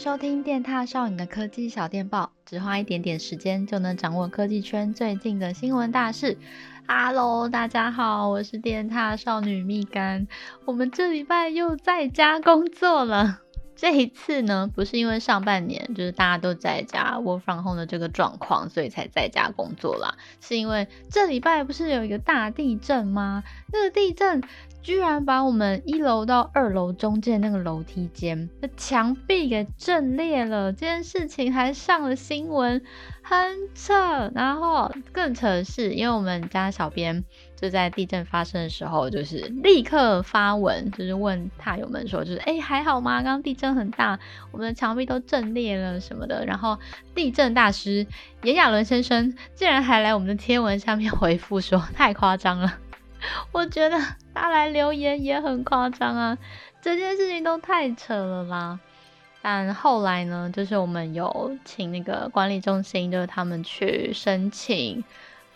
收听电踏少女的科技小电报，只花一点点时间就能掌握科技圈最近的新闻大事。Hello，大家好，我是电踏少女蜜柑，我们这礼拜又在家工作了。这一次呢，不是因为上半年就是大家都在家 work from home 的这个状况，所以才在家工作啦。是因为这礼拜不是有一个大地震吗？那个地震居然把我们一楼到二楼中间那个楼梯间的墙壁给震裂了，这件事情还上了新闻，很扯。然后更扯的是，因为我们家小编。就在地震发生的时候，就是立刻发文，就是问獭友们说，就是哎、还好吗？刚刚地震很大，我们的墙壁都震裂了什么的。然后地震大师炎亚纶先生竟然还来我们的贴文下面回复说 太夸张了。我觉得他来留言也很夸张啊，这件事情都太扯了啦。但后来呢，就是我们有请那个管理中心，就是他们去申请。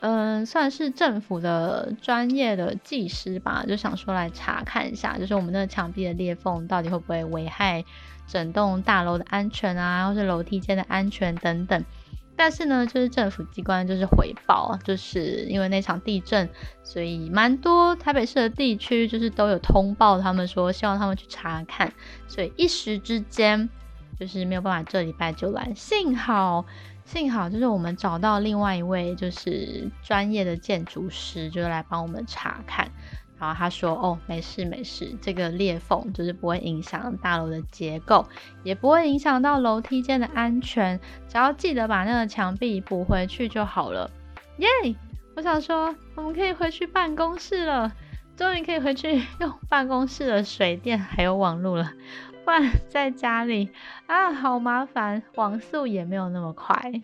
嗯，算是政府的专业的技师吧，就想说来查看一下，就是我们那个墙壁的裂缝到底会不会危害整栋大楼的安全啊，或是楼梯间的安全等等。但是呢，就是政府机关就是回报，就是因为那场地震，所以蛮多台北市的地区就是都有通报，他们说希望他们去查看，所以一时之间就是没有办法这礼拜就来，幸好。幸好就是我们找到另外一位就是专业的建筑师，就是来帮我们查看。然后他说：“哦，没事没事，这个裂缝就是不会影响大楼的结构，也不会影响到楼梯间的安全，只要记得把那个墙壁补回去就好了。”耶！我想说，我们可以回去办公室了，终于可以回去 用办公室的水电还有网络了。不然在家里啊，好麻烦，网速也没有那么快。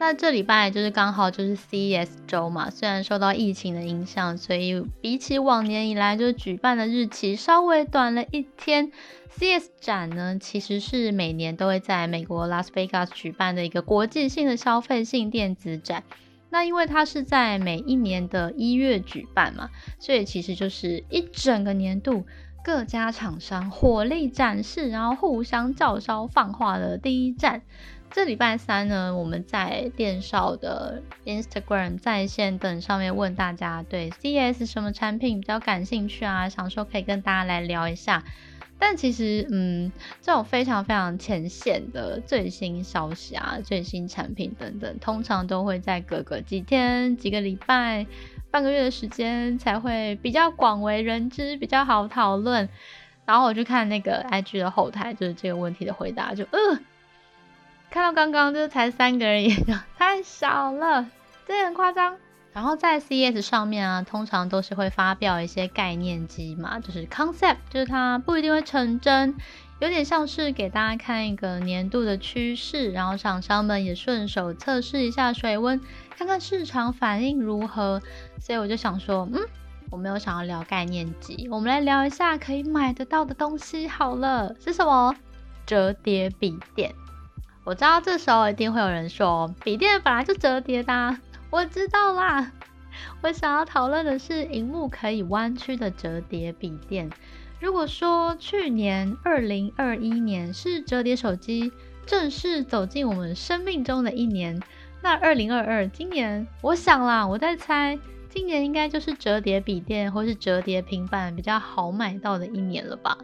那这礼拜就是刚好就是 CES 周嘛，虽然受到疫情的影响，所以比起往年以来，就是举办的日期稍微短了一天。CES 展呢，其实是每年都会在美国拉斯维加斯举办的一个国际性的消费性电子展。那因为它是在每一年的一月举办嘛，所以其实就是一整个年度。各家厂商火力展示，然后互相叫嚣放话的第一站。这礼拜三呢，我们在电少的 Instagram 在线等上面问大家对 CS 什么产品比较感兴趣啊，想说可以跟大家来聊一下。但其实，嗯，这种非常非常前线的最新消息啊、最新产品等等，通常都会在隔个几天、几个礼拜。半个月的时间才会比较广为人知，比较好讨论。然后我就看那个 IG 的后台，就是这个问题的回答，就呃，看到刚刚就是才三个人，也太少了，这很夸张。然后在 CS 上面啊，通常都是会发表一些概念机嘛，就是 concept，就是它不一定会成真。有点像是给大家看一个年度的趋势，然后厂商们也顺手测试一下水温，看看市场反应如何。所以我就想说，嗯，我没有想要聊概念机，我们来聊一下可以买得到的东西好了。是什么？折叠笔电。我知道这时候一定会有人说，笔电本来就折叠的。我知道啦。我想要讨论的是，荧幕可以弯曲的折叠笔电。如果说去年二零二一年是折叠手机正式走进我们生命中的一年，那二零二二今年，我想啦，我在猜，今年应该就是折叠笔电或是折叠平板比较好买到的一年了吧？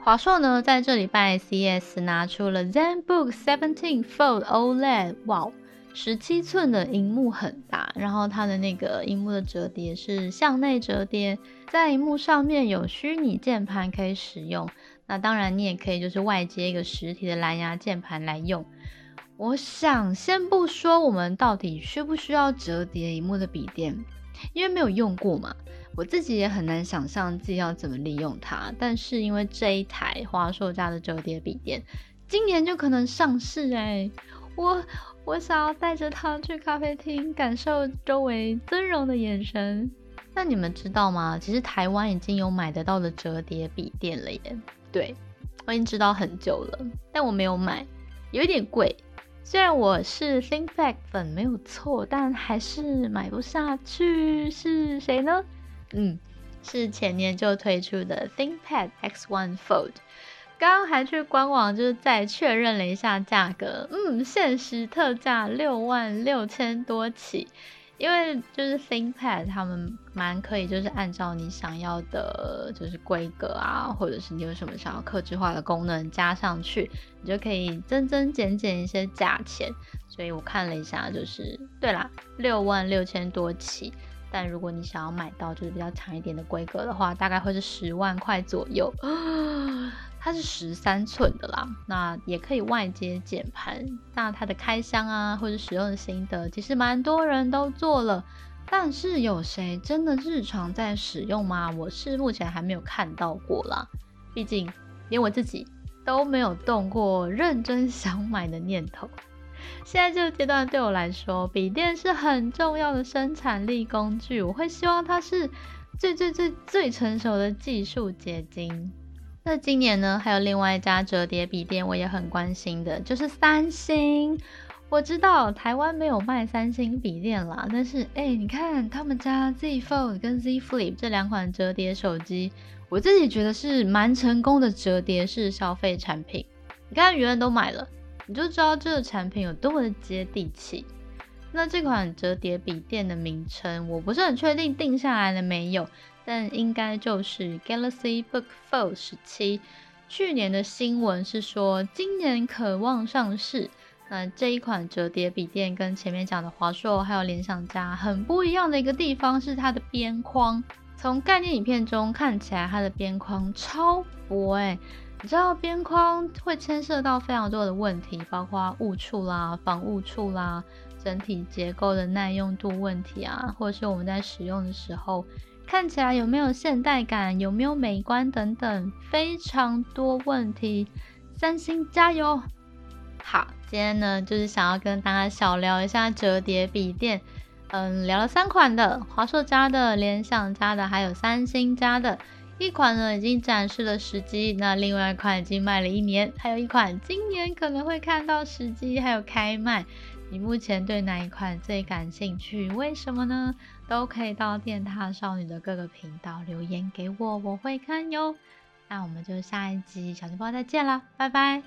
华硕呢，在这礼拜 CS 拿出了 ZenBook 17 Fold OLED，哇！十七寸的荧幕很大，然后它的那个荧幕的折叠是向内折叠，在荧幕上面有虚拟键盘可以使用。那当然，你也可以就是外接一个实体的蓝牙键盘来用。我想先不说我们到底需不需要折叠荧幕的笔电，因为没有用过嘛，我自己也很难想象自己要怎么利用它。但是因为这一台华硕家的折叠笔电，今年就可能上市哎，我。我想要带着它去咖啡厅，感受周围尊荣的眼神。那你们知道吗？其实台湾已经有买得到的折叠笔电了耶。对，我已经知道很久了，但我没有买，有一点贵。虽然我是 ThinkPad 粉没有错，但还是买不下去。是谁呢？嗯，是前年就推出的 ThinkPad X1 Fold。刚刚还去官网就是再确认了一下价格，嗯，限时特价六万六千多起。因为就是 ThinkPad 他们蛮可以，就是按照你想要的，就是规格啊，或者是你有什么想要克制化的功能加上去，你就可以增增减减一些价钱。所以我看了一下，就是对啦，六万六千多起。但如果你想要买到就是比较长一点的规格的话，大概会是十万块左右。它是十三寸的啦，那也可以外接键盘。那它的开箱啊，或者使用的心得，其实蛮多人都做了。但是有谁真的日常在使用吗？我是目前还没有看到过啦。毕竟连我自己都没有动过认真想买的念头。现在这个阶段对我来说，笔电是很重要的生产力工具。我会希望它是最最最最成熟的技术结晶。那今年呢，还有另外一家折叠笔电，我也很关心的，就是三星。我知道台湾没有卖三星笔电啦，但是哎、你看他们家 Z Fold 跟 Z Flip 这两款折叠手机，我自己觉得是蛮成功的折叠式消费产品。你看舆论都买了，你就知道这个产品有多么的接地气。那这款折叠笔电的名称，我不是很确定定下来了没有。但应该就是 Galaxy Book Fold 十七。去年的新闻是说，今年渴望上市。那这一款折叠笔电跟前面讲的华硕还有联想家很不一样的一个地方是它的边框。从概念影片中看起来，它的边框超薄哎、你知道边框会牵涉到非常多的问题，包括误触啦、防误触啦、整体结构的耐用度问题啊，或者是我们在使用的时候。看起来有没有现代感，有没有美观等等，非常多问题。三星加油！好，今天呢就是想要跟大家小聊一下折叠笔电。嗯，聊了三款的，华硕家的、联想家的，还有三星家的。一款呢已经展示了实机，那另外一款已经卖了一年，还有一款今年可能会看到实机，还有开卖。你目前对哪一款最感兴趣？为什么呢？都可以到电塔少女的各个频道留言给我，我会看哟。那我们就下一集小电报再见了，拜拜。